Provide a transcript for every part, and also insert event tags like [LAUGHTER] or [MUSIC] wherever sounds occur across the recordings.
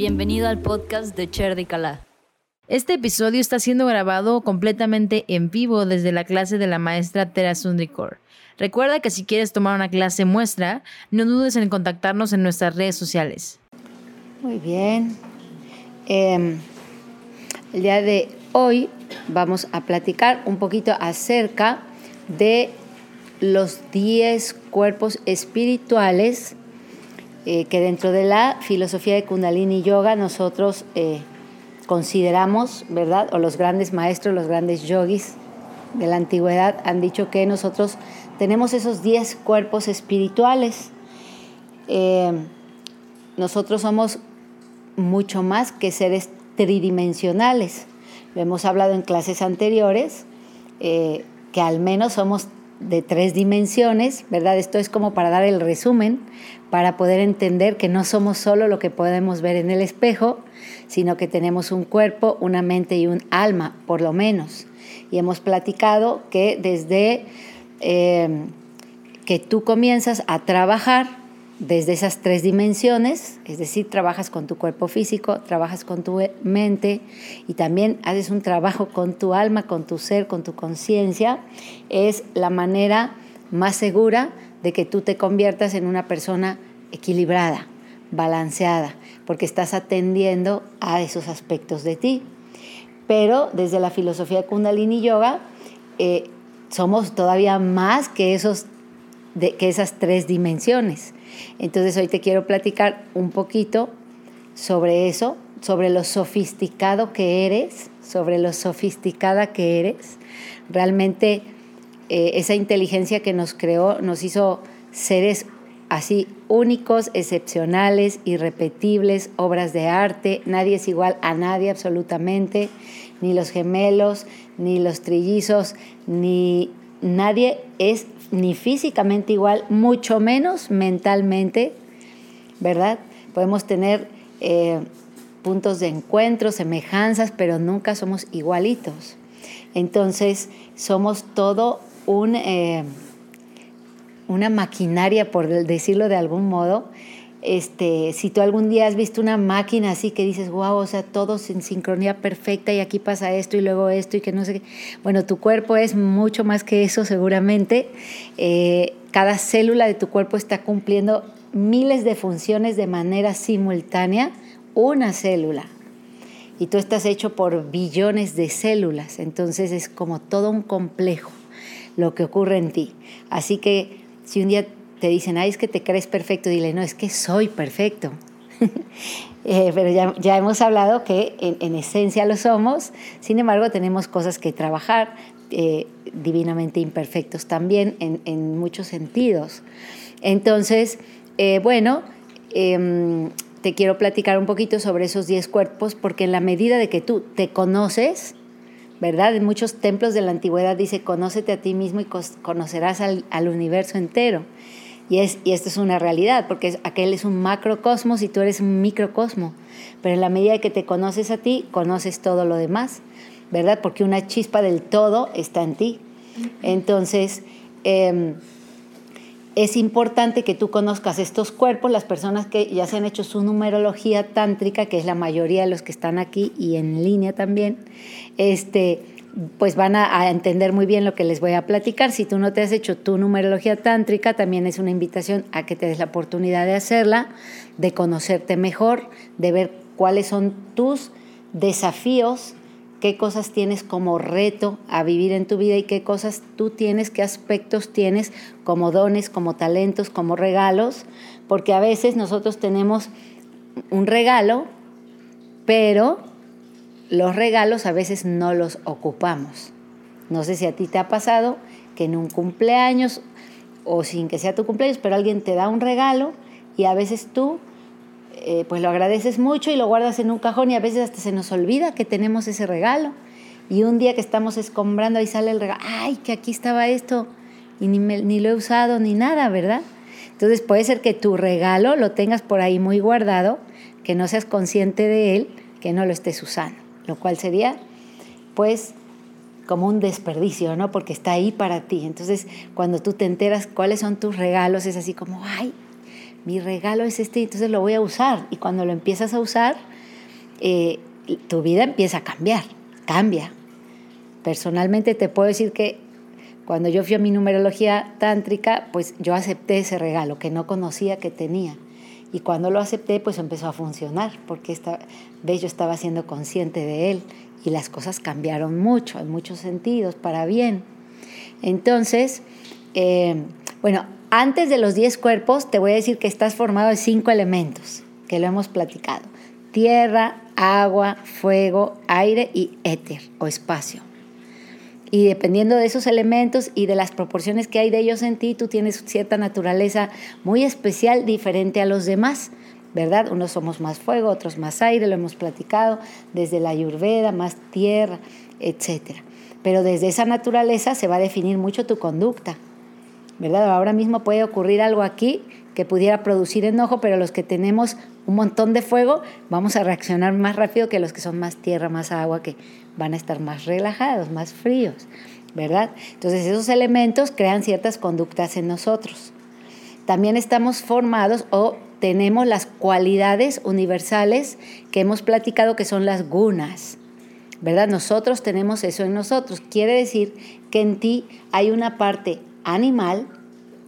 Bienvenido al podcast de Cher de Calá. Este episodio está siendo grabado completamente en vivo desde la clase de la maestra Tera Sundrikor. Recuerda que si quieres tomar una clase muestra, no dudes en contactarnos en nuestras redes sociales. Muy bien. Em, el día de hoy vamos a platicar un poquito acerca de los 10 cuerpos espirituales eh, que dentro de la filosofía de Kundalini Yoga nosotros eh, consideramos, ¿verdad? O los grandes maestros, los grandes yogis de la antigüedad han dicho que nosotros tenemos esos 10 cuerpos espirituales. Eh, nosotros somos mucho más que seres tridimensionales. Lo hemos hablado en clases anteriores, que al menos somos de tres dimensiones, ¿verdad? Esto es como para dar el resumen, para poder entender que no somos solo lo que podemos ver en el espejo, sino que tenemos un cuerpo, una mente y un alma, por lo menos. Y hemos platicado que desde eh, que tú comienzas a trabajar, desde esas tres dimensiones, es decir, trabajas con tu cuerpo físico, trabajas con tu mente y también haces un trabajo con tu alma, con tu ser, con tu conciencia, es la manera más segura de que tú te conviertas en una persona equilibrada, balanceada, porque estás atendiendo a esos aspectos de ti. Pero desde la filosofía Kundalini Yoga, eh, somos todavía más que, esos, que esas tres dimensiones entonces hoy te quiero platicar un poquito sobre eso, sobre lo sofisticado que eres, sobre lo sofisticada que eres. Realmente eh, esa inteligencia que nos creó nos hizo seres así únicos, excepcionales, irrepetibles, obras de arte. Nadie es igual a nadie absolutamente, ni los gemelos, ni los trillizos, ni nadie es ni físicamente igual, mucho menos mentalmente, ¿verdad? Podemos tener eh, puntos de encuentro, semejanzas, pero nunca somos igualitos. Entonces, somos todo un, eh, una maquinaria, por decirlo de algún modo, este, si tú algún día has visto una máquina así que dices, wow, o sea, todos en sincronía perfecta y aquí pasa esto y luego esto y que no sé qué. Bueno, tu cuerpo es mucho más que eso seguramente. Eh, cada célula de tu cuerpo está cumpliendo miles de funciones de manera simultánea, una célula. Y tú estás hecho por billones de células, entonces es como todo un complejo lo que ocurre en ti. Así que si un día te dicen, ay, es que te crees perfecto, dile, no, es que soy perfecto. [LAUGHS] Eh, pero ya, hemos hablado que en, esencia lo somos, sin embargo tenemos cosas que trabajar, eh, divinamente imperfectos también en, muchos sentidos. Entonces, eh, bueno, em, te quiero platicar un poquito sobre esos 10 cuerpos, porque en la medida de que tú te conoces, ¿verdad? En muchos templos de la antigüedad dice, conócete a ti mismo y conocerás al, al universo entero. Y, es, y esto es una realidad, porque aquel es un macrocosmos y tú eres un microcosmo. Pero en la medida que te conoces a ti, conoces todo lo demás, ¿verdad? Porque una chispa del todo está en ti. Entonces, em, es importante que tú conozcas estos cuerpos, las personas que ya se han hecho su numerología tántrica, que es la mayoría de los que están aquí y en línea también, este, pues van a, entender muy bien lo que les voy a platicar. Si tú no te has hecho tu numerología tántrica, también es una invitación a que te des la oportunidad de hacerla, de conocerte mejor, de ver cuáles son tus desafíos, qué cosas tienes como reto a vivir en tu vida y qué cosas tú tienes, qué aspectos tienes como dones, como talentos, como regalos, porque a veces nosotros tenemos un regalo, pero los regalos a veces no los ocupamos. No sé si a ti te ha pasado que en un cumpleaños o sin que sea tu cumpleaños, pero alguien te da un regalo y a veces tú eh, pues lo agradeces mucho y lo guardas en un cajón y a veces hasta se nos olvida que tenemos ese regalo. Y un día que estamos escombrando ahí sale el regalo, ay, que aquí estaba esto y ni, ni lo he usado ni nada, ¿verdad? Entonces puede ser que tu regalo lo tengas por ahí muy guardado, que no seas consciente de él, que no lo estés usando lo cual sería pues como un desperdicio, ¿no? Porque está ahí para ti. Entonces, cuando tú te enteras cuáles son tus regalos, es así como, ay, mi regalo es este, entonces lo voy a usar. Y cuando lo empiezas a usar, eh, tu vida empieza a cambiar, cambia. Personalmente te puedo decir que cuando yo fui a mi numerología tántrica, pues yo acepté ese regalo que no conocía que tenía. Y cuando lo acepté, pues empezó a funcionar, porque esta vez yo estaba siendo consciente de él y las cosas cambiaron mucho, en muchos sentidos, para bien. Entonces, eh, bueno, antes de los 10 cuerpos, te voy a decir que estás formado de cinco elementos, que lo hemos platicado. Tierra, agua, fuego, aire y éter o espacio. Y dependiendo de esos elementos y de las proporciones que hay de ellos en ti, tú tienes cierta naturaleza muy especial, diferente a los demás, ¿verdad? Unos somos más fuego, otros más aire, lo hemos platicado, desde la ayurveda, más tierra, etc. Pero desde esa naturaleza se va a definir mucho tu conducta, ¿verdad? Ahora mismo puede ocurrir algo aquí que pudiera producir enojo, pero los que tenemos un montón de fuego vamos a reaccionar más rápido que los que son más tierra, más agua, que van a estar más relajados, más fríos, ¿verdad? Entonces esos elementos crean ciertas conductas en nosotros. También estamos formados o tenemos las cualidades universales que hemos platicado que son las gunas. ¿Verdad? Nosotros tenemos eso en nosotros. Quiere decir que en ti hay una parte animal,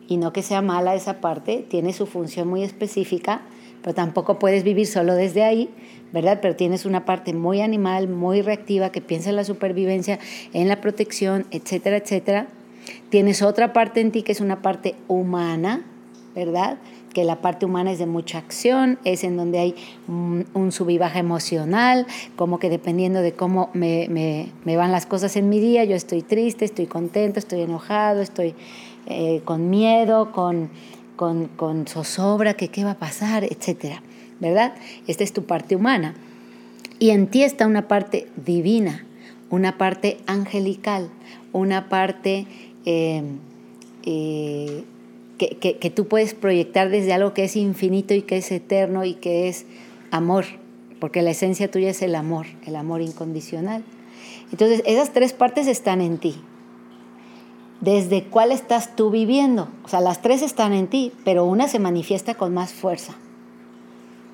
y no que sea mala esa parte, tiene su función muy específica, pero tampoco puedes vivir solo desde ahí, ¿verdad? Pero tienes una parte muy animal, muy reactiva, que piensa en la supervivencia, en la protección, etcétera, etcétera. Tienes otra parte en ti que es una parte humana, ¿verdad? Que la parte humana es de mucha acción, es en donde hay un, un baja emocional, como que dependiendo de cómo me, me, van las cosas en mi día, yo estoy triste, estoy contento, estoy enojado, estoy eh, con miedo, con, con, con zozobra, que qué va a pasar, etcétera. ¿verdad? Esta es tu parte humana. Y en ti está una parte divina, una parte angelical, una parte eh, eh, que, que, tú puedes proyectar desde algo que es infinito y que es eterno y que es amor, porque la esencia tuya es el amor, el amor incondicional. Entonces, esas tres partes están en ti. ¿Desde cuál estás tú viviendo? O sea, las tres están en ti, pero una se manifiesta con más fuerza.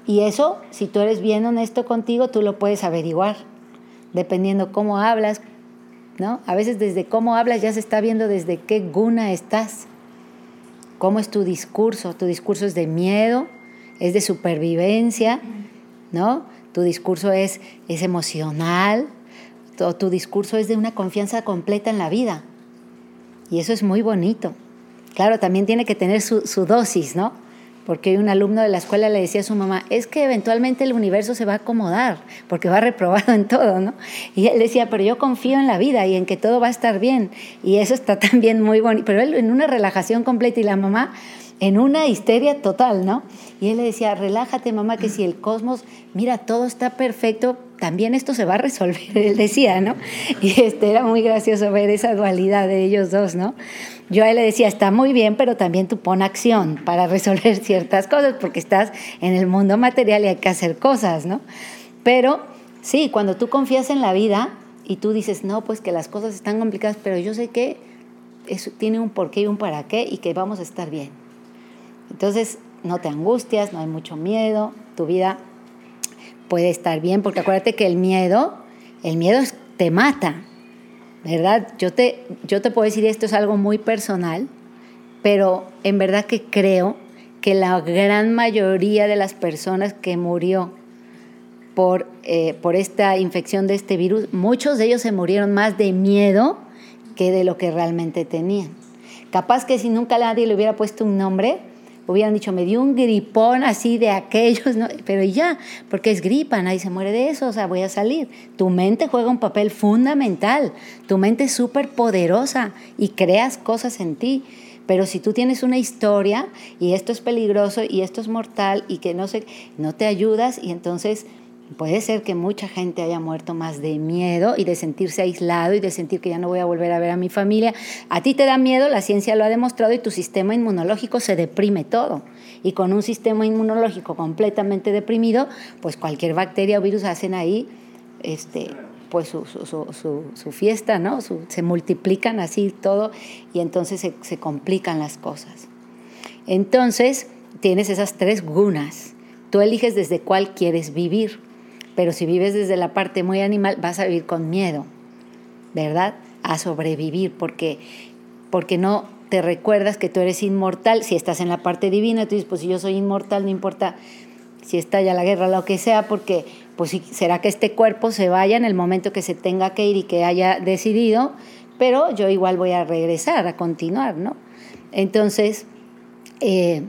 Y eso, si tú eres bien honesto contigo, tú lo puedes averiguar, dependiendo cómo hablas, ¿no? A veces desde cómo hablas ya se está viendo desde qué guna estás, cómo es tu discurso. Tu discurso es de miedo, es de supervivencia, ¿no? Tu discurso es, es emocional, tu, tu discurso es de una confianza completa en la vida. Y eso es muy bonito. Claro, también tiene que tener su, dosis, ¿no? porque un alumno de la escuela le decía a su mamá, es que eventualmente el universo se va a acomodar, porque va reprobado [LAUGHS] en todo, ¿no? Y él decía, pero yo confío en la vida y en que todo va a estar bien. Y eso está [LAUGHS] también muy bonito, pero él en una relajación completa y la mamá en una histeria total, ¿no? Y él le decía, relájate mamá, que si el cosmos, mira, todo está perfecto, también esto se va a resolver, [LAUGHS] él decía, ¿no? Y este, era muy gracioso ver esa dualidad de ellos dos, ¿no? Yo a él le decía, está muy bien, pero también tú pon acción para resolver [LAUGHS] ciertas cosas, porque estás en el mundo material y hay que hacer cosas, ¿no? Pero sí, cuando tú confías en la vida y tú dices, no, pues que las cosas están complicadas, pero yo sé que eso tiene un porqué y un para qué y que vamos a estar bien. Entonces, no te angustias, no hay mucho miedo, tu vida puede estar bien, porque acuérdate que el miedo, el miedo te mata, ¿verdad? Yo te, yo te puedo decir, esto es algo muy personal, pero en verdad que creo que la gran mayoría de las personas que murió por, eh, por esta infección de este virus, muchos de ellos se murieron más de miedo que de lo que realmente tenían. Capaz que si nunca nadie le hubiera puesto un nombre, hubieran dicho, me dio un gripón así de aquellos, ¿no? pero ya, porque es gripa, nadie se muere de eso, o sea, voy a salir. Tu mente juega un papel fundamental, tu mente es súper poderosa y creas cosas en ti. Pero si tú tienes una historia y esto es peligroso y esto es mortal y que no sé, no te ayudas y entonces Puede ser que mucha gente haya muerto más de miedo y de sentirse aislado y de sentir que ya no voy a volver a ver a mi familia. A ti te da miedo, la ciencia lo ha demostrado y tu sistema inmunológico se deprime todo. Y con un sistema inmunológico completamente deprimido, pues cualquier bacteria o virus hacen ahí este, pues su, su, fiesta, ¿no? se multiplican así todo y entonces se, se complican las cosas. Entonces, tienes esas tres gunas. Tú eliges desde cuál quieres vivir Pero si vives desde la parte muy animal, vas a vivir con miedo, ¿verdad? A sobrevivir, porque, porque no te recuerdas que tú eres inmortal. Si estás en la parte divina, tú dices, pues si yo soy inmortal, no importa si estalla la guerra, lo que sea, porque pues será que este cuerpo se vaya en el momento que se tenga que ir y que haya decidido, pero yo igual voy a regresar, a continuar, ¿no? Entonces, eh,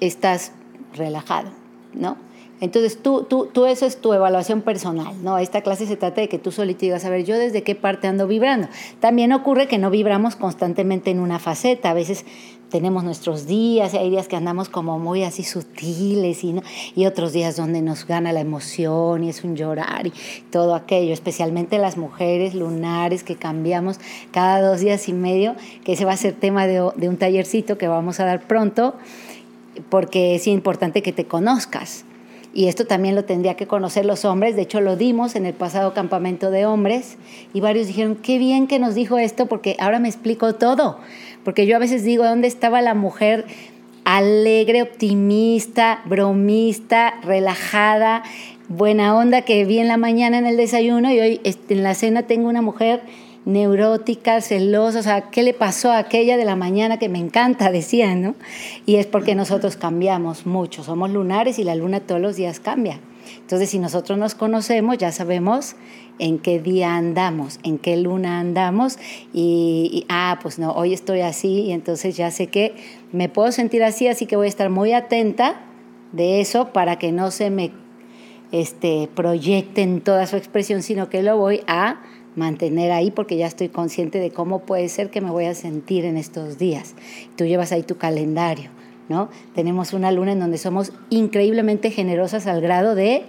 estás relajado, ¿no? Entonces, tú, tú, tú, eso es tu evaluación personal, ¿no? Esta clase se trata de que tú solito digas, a ver, yo desde qué parte ando vibrando. También ocurre que no vibramos constantemente en una faceta. A veces tenemos nuestros días hay días que andamos como muy así sutiles y, y otros días donde nos gana la emoción y es un llorar y todo aquello, especialmente las mujeres lunares que cambiamos cada dos días y medio, que ese va a ser tema de, de un tallercito que vamos a dar pronto, porque es importante que te conozcas y esto también lo tendría que conocer los hombres, de hecho lo dimos en el pasado campamento de hombres y varios dijeron, qué bien que nos dijo esto porque ahora me explico todo, porque yo a veces digo, ¿dónde estaba la mujer alegre, optimista, bromista, relajada, buena onda que vi en la mañana en el desayuno y hoy este, en la cena tengo una mujer neurótica, celosa, o sea, ¿qué le pasó a aquella de la mañana que me encanta? [LAUGHS] Decían, ¿no? Y es porque nosotros cambiamos mucho, somos lunares y la luna todos los días cambia. Entonces, si nosotros nos conocemos, ya sabemos en qué día andamos, en qué luna andamos y, ah, pues no, hoy estoy así y entonces ya sé que me puedo sentir así, así que voy a estar muy atenta de eso para que no se me este, proyecte en toda su expresión, sino que lo voy a mantener ahí porque ya estoy consciente de cómo puede ser que me voy a sentir en estos días. Tú llevas ahí tu calendario, ¿no? Tenemos una luna en donde somos increíblemente generosas al grado de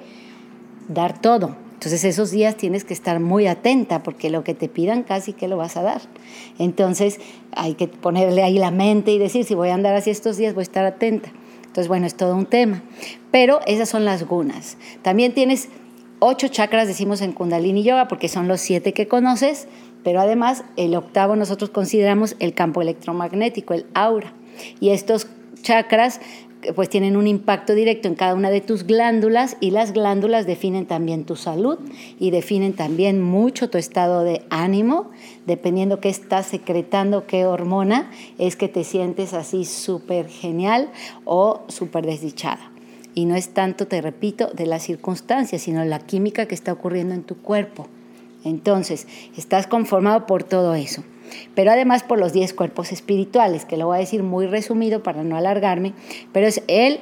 dar todo. Entonces esos días tienes que estar muy atenta porque lo que te pidan casi que lo vas a dar. Entonces hay que ponerle ahí la mente y decir, si voy a andar así estos días, voy a estar atenta. Entonces, bueno, es todo un tema. Pero esas son las gunas. También tienes ocho chakras decimos en Kundalini Yoga porque son los siete que conoces, pero además el octavo nosotros consideramos el campo electromagnético, el aura. Y estos chakras pues tienen un impacto directo en cada una de tus glándulas y las glándulas definen también tu salud y definen también mucho tu estado de ánimo, dependiendo qué estás secretando, qué hormona, es que te sientes así súper genial o súper desdichada. Y no es tanto, te repito, de las circunstancias, sino la química que está ocurriendo en tu cuerpo. Entonces, estás conformado por todo eso. Pero además por los 10 cuerpos espirituales, que lo voy a decir muy resumido para no alargarme, pero es el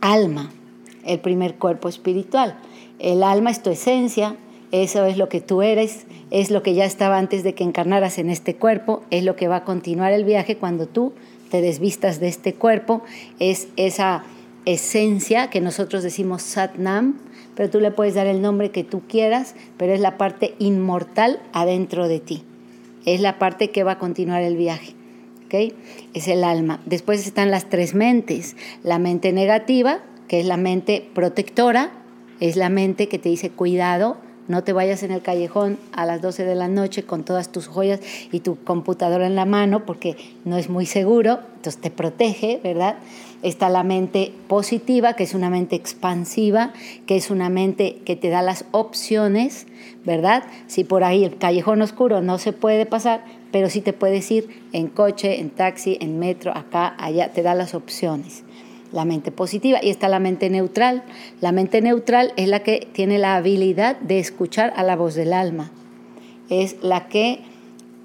alma, el primer cuerpo espiritual. El alma es tu esencia, eso es lo que tú eres, es lo que ya estaba antes de que encarnaras en este cuerpo, es lo que va a continuar el viaje cuando tú te desvistas de este cuerpo, es esa esencia que nosotros decimos Satnam, pero tú le puedes dar el nombre que tú quieras, pero es la parte inmortal adentro de ti. Es la parte que va a continuar el viaje. ¿okay? Es el alma. Después están las tres mentes. La mente negativa, que es la mente protectora, es la mente que te dice cuidado, no te vayas en el callejón a las 12 de la noche con todas tus joyas y tu computadora en la mano porque no es muy seguro, entonces te protege, ¿verdad? Está la mente positiva, que es una mente expansiva, que es una mente que te da las opciones, ¿verdad? Si por ahí el callejón oscuro no se puede pasar, pero sí te puedes ir en coche, en taxi, en metro, acá, allá, te da las opciones la mente positiva y está la mente neutral. La mente neutral es la que tiene la habilidad de escuchar a la voz del alma. Es la que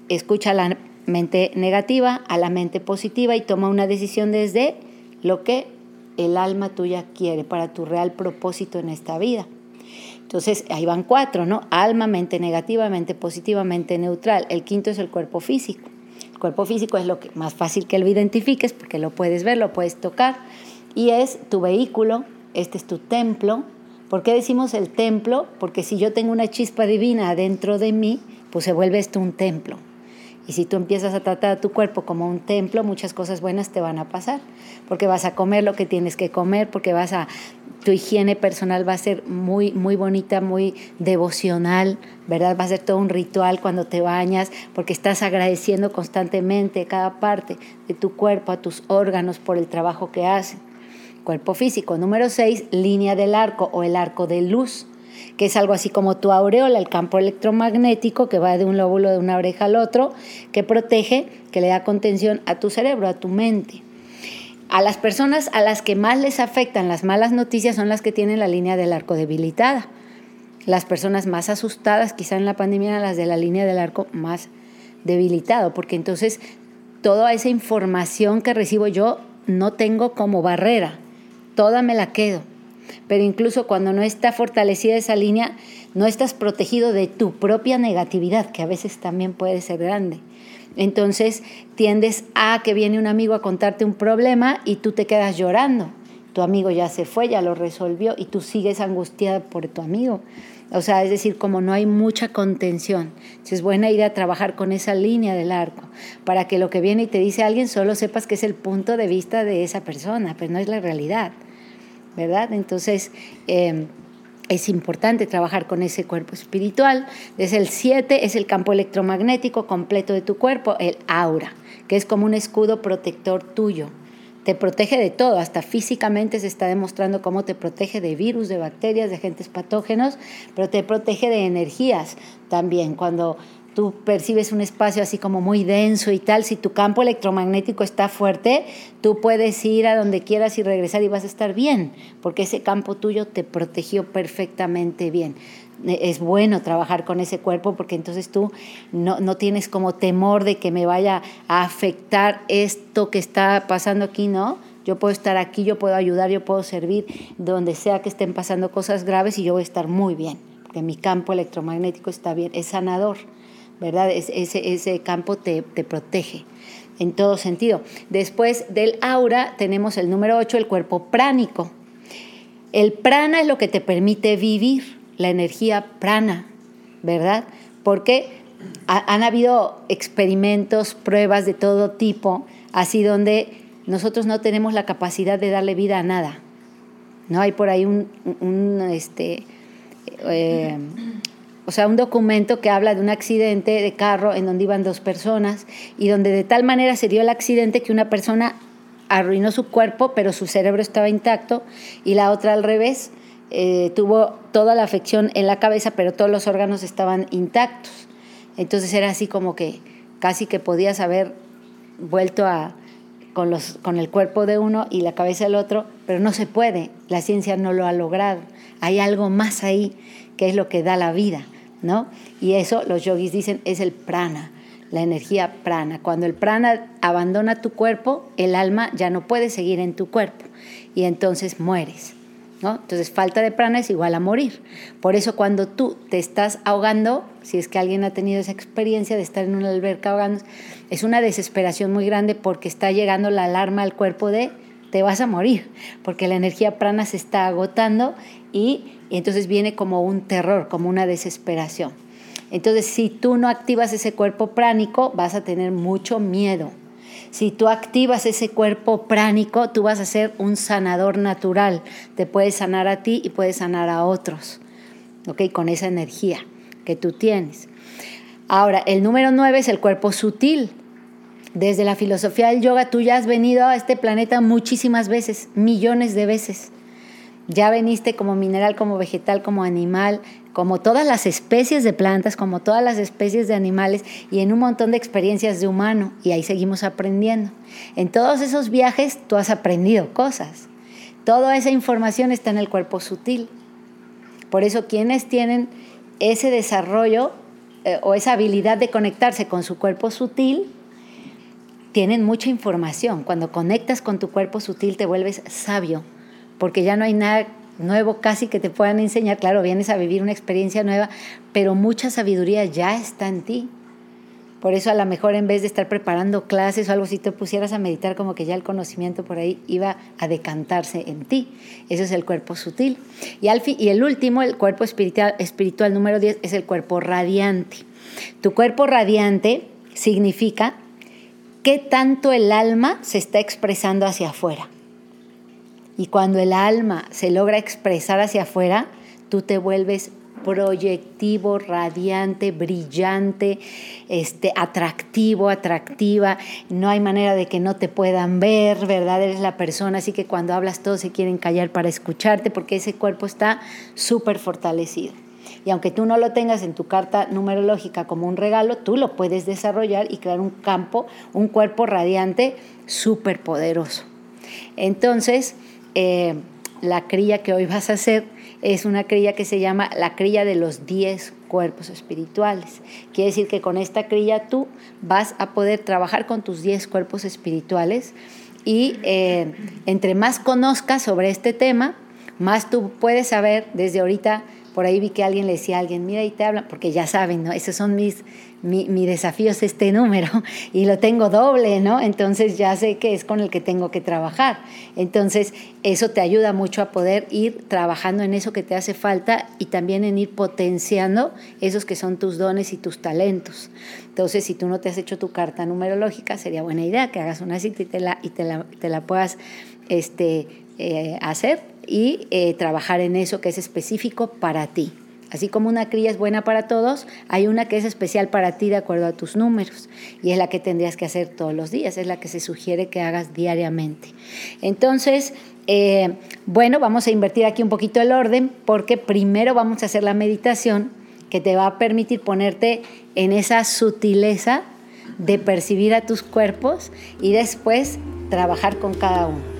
escucha a la mente negativa, a la mente positiva y toma una decisión desde lo que el alma tuya quiere para tu real propósito en esta vida. Entonces, ahí van cuatro, ¿no? Alma, mente negativa, mente positiva, mente neutral. El quinto es el cuerpo físico. El cuerpo físico es lo que más fácil que lo identifiques porque lo puedes ver, lo puedes tocar y es tu vehículo, este es tu templo. ¿Por qué decimos el templo? Porque si yo tengo una chispa divina adentro de mí, pues se vuelve esto un templo. Y si tú empiezas a tratar a tu cuerpo como un templo, muchas cosas buenas te van a pasar, porque vas a comer lo que tienes que comer, porque vas a tu higiene personal va a ser muy muy bonita, muy devocional, ¿verdad? Va a ser todo un ritual cuando te bañas, porque estás agradeciendo constantemente cada parte de tu cuerpo, a tus órganos por el trabajo que hacen cuerpo físico. Número 6, línea del arco o el arco de luz. que es algo así como tu aureola, el campo electromagnético que va de un lóbulo de una oreja al otro, que protege, que le da contención a tu cerebro, a tu mente. A las personas a las que más les afectan las malas noticias son las que tienen la línea del arco debilitada. Las personas más asustadas, quizá en la pandemia, las de la línea del arco más debilitado, porque entonces toda esa información que recibo yo no tengo como barrera, toda me la quedo pero incluso cuando no está fortalecida esa línea, no estás protegido de tu propia negatividad, que a veces también puede ser grande. Entonces tiendes a que viene un amigo a contarte un problema y tú te quedas llorando. Tu amigo ya se fue, ya lo resolvió y tú sigues angustiada por tu amigo. O sea, es decir, como no hay mucha contención. es buena idea trabajar con esa línea del arco para que lo que viene y te dice alguien solo sepas que es el punto de vista de esa persona, pero no es la realidad. ¿verdad? Entonces, em, es importante trabajar con ese cuerpo espiritual. Desde el 7 es el campo electromagnético completo de tu cuerpo, el aura, que es como un escudo protector tuyo. Te protege de todo, hasta físicamente se está demostrando cómo te protege de virus, de bacterias, de agentes patógenos, pero te protege de energías también. Cuando tú percibes un espacio así como muy denso y tal, si tu campo electromagnético está fuerte, tú puedes ir a donde quieras y regresar y vas a estar bien, porque ese campo tuyo te protegió perfectamente bien. Es bueno trabajar con ese cuerpo porque entonces tú no, no tienes como temor de que me vaya a afectar esto que está pasando aquí, ¿no? Yo puedo estar aquí, yo puedo ayudar, yo puedo servir donde sea que estén pasando cosas graves y yo voy a estar muy bien, porque mi campo electromagnético está bien, es sanador. ¿verdad? Ese, ese campo te, protege en todo sentido. Después del aura tenemos el número 8, el cuerpo pránico. El prana es lo que te permite vivir, la energía prana, ¿verdad? Porque han habido experimentos, pruebas de todo tipo, así donde nosotros no tenemos la capacidad de darle vida a nada. No hay por ahí un, este, eh, o sea, un documento que habla de un accidente de carro en donde iban dos personas y donde de tal manera se dio el accidente que una persona arruinó su cuerpo, pero su cerebro estaba intacto, y la otra al revés, eh, tuvo toda la afección en la cabeza, pero todos los órganos estaban intactos. Entonces era así como que casi que podías haber vuelto a, con, los, con el cuerpo de uno y la cabeza del otro, pero no se puede, la ciencia no lo ha logrado. Hay algo más ahí que es lo que da la vida. ¿no? Y eso los yogis dicen es el prana, la energía prana. Cuando el prana abandona tu cuerpo, el alma ya no puede seguir en tu cuerpo y entonces mueres. ¿No? Entonces falta de prana es igual a morir. Por eso cuando tú te estás ahogando, si es que alguien ha tenido esa experiencia de estar en una alberca ahogando, es una desesperación muy grande porque está llegando la alarma al cuerpo de te vas a morir, porque la energía prana se está agotando y, entonces viene como un terror, como una desesperación. Entonces, si tú no activas ese cuerpo pránico, vas a tener mucho miedo. Si tú activas ese cuerpo pránico, tú vas a ser un sanador natural. Te puedes sanar a ti y puedes sanar a otros, ¿ok? Con esa energía que tú tienes. Ahora, el número nueve es el cuerpo sutil. Desde la filosofía del yoga, tú ya has venido a este planeta muchísimas veces, millones de veces. Ya veniste como mineral, como vegetal, como animal, como todas las especies de plantas, como todas las especies de animales y en un montón de experiencias de humano. Y ahí seguimos aprendiendo. En todos esos viajes tú has aprendido cosas. Toda esa información está en el cuerpo sutil. Por eso quienes tienen ese desarrollo eh, o esa habilidad de conectarse con su cuerpo sutil, tienen mucha información. Cuando conectas con tu cuerpo sutil te vuelves sabio porque ya no hay nada nuevo casi que te puedan enseñar. Claro, vienes a vivir una experiencia nueva, pero mucha sabiduría ya está en ti. Por eso a lo mejor en vez de estar preparando clases o algo, si te pusieras a meditar como que ya el conocimiento por ahí iba a decantarse en ti. Ese es el cuerpo sutil. Y, al y el último, el cuerpo espiritual, espiritual número 10, es el cuerpo radiante. Tu cuerpo radiante significa qué tanto el alma se está expresando hacia afuera. Y cuando el alma se logra expresar hacia afuera, tú te vuelves proyectivo, radiante, brillante, este, atractivo, atractiva. No hay manera de que no te puedan ver, ¿verdad? Eres la persona, así que cuando hablas todos se quieren callar para escucharte porque ese cuerpo está súper fortalecido. Y aunque tú no lo tengas en tu carta numerológica como un regalo, tú lo puedes desarrollar y crear un campo, un cuerpo radiante súper poderoso. Entonces, eh, la cría que hoy vas a hacer es una cría que se llama la cría de los 10 cuerpos espirituales. Quiere decir que con esta cría tú vas a poder trabajar con tus 10 cuerpos espirituales y eh, entre más conozcas sobre este tema, más tú puedes saber desde ahorita por ahí vi que alguien le decía a alguien, mira, y te hablan, porque ya saben, ¿no? Esos son mis, mi, mi, este número [LAUGHS] y lo tengo doble, ¿no? Entonces ya sé que es con el que tengo que trabajar. Entonces eso te ayuda mucho a poder ir trabajando en eso que te hace falta y también en ir potenciando esos que son tus dones y tus talentos. Entonces si tú no te has hecho tu carta numerológica, sería buena idea que hagas una cita y te la, y te la, te la puedas este, eh, hacer y eh, trabajar en eso que es específico para ti. Así como una cría es buena para todos, hay una que es especial para ti de acuerdo a tus números y es la que tendrías que hacer todos los días, es la que se sugiere que hagas diariamente. Entonces, eh, bueno, vamos a invertir aquí un poquito el orden porque primero vamos a hacer la meditación que te va a permitir ponerte en esa sutileza de percibir a tus cuerpos y después trabajar con cada uno.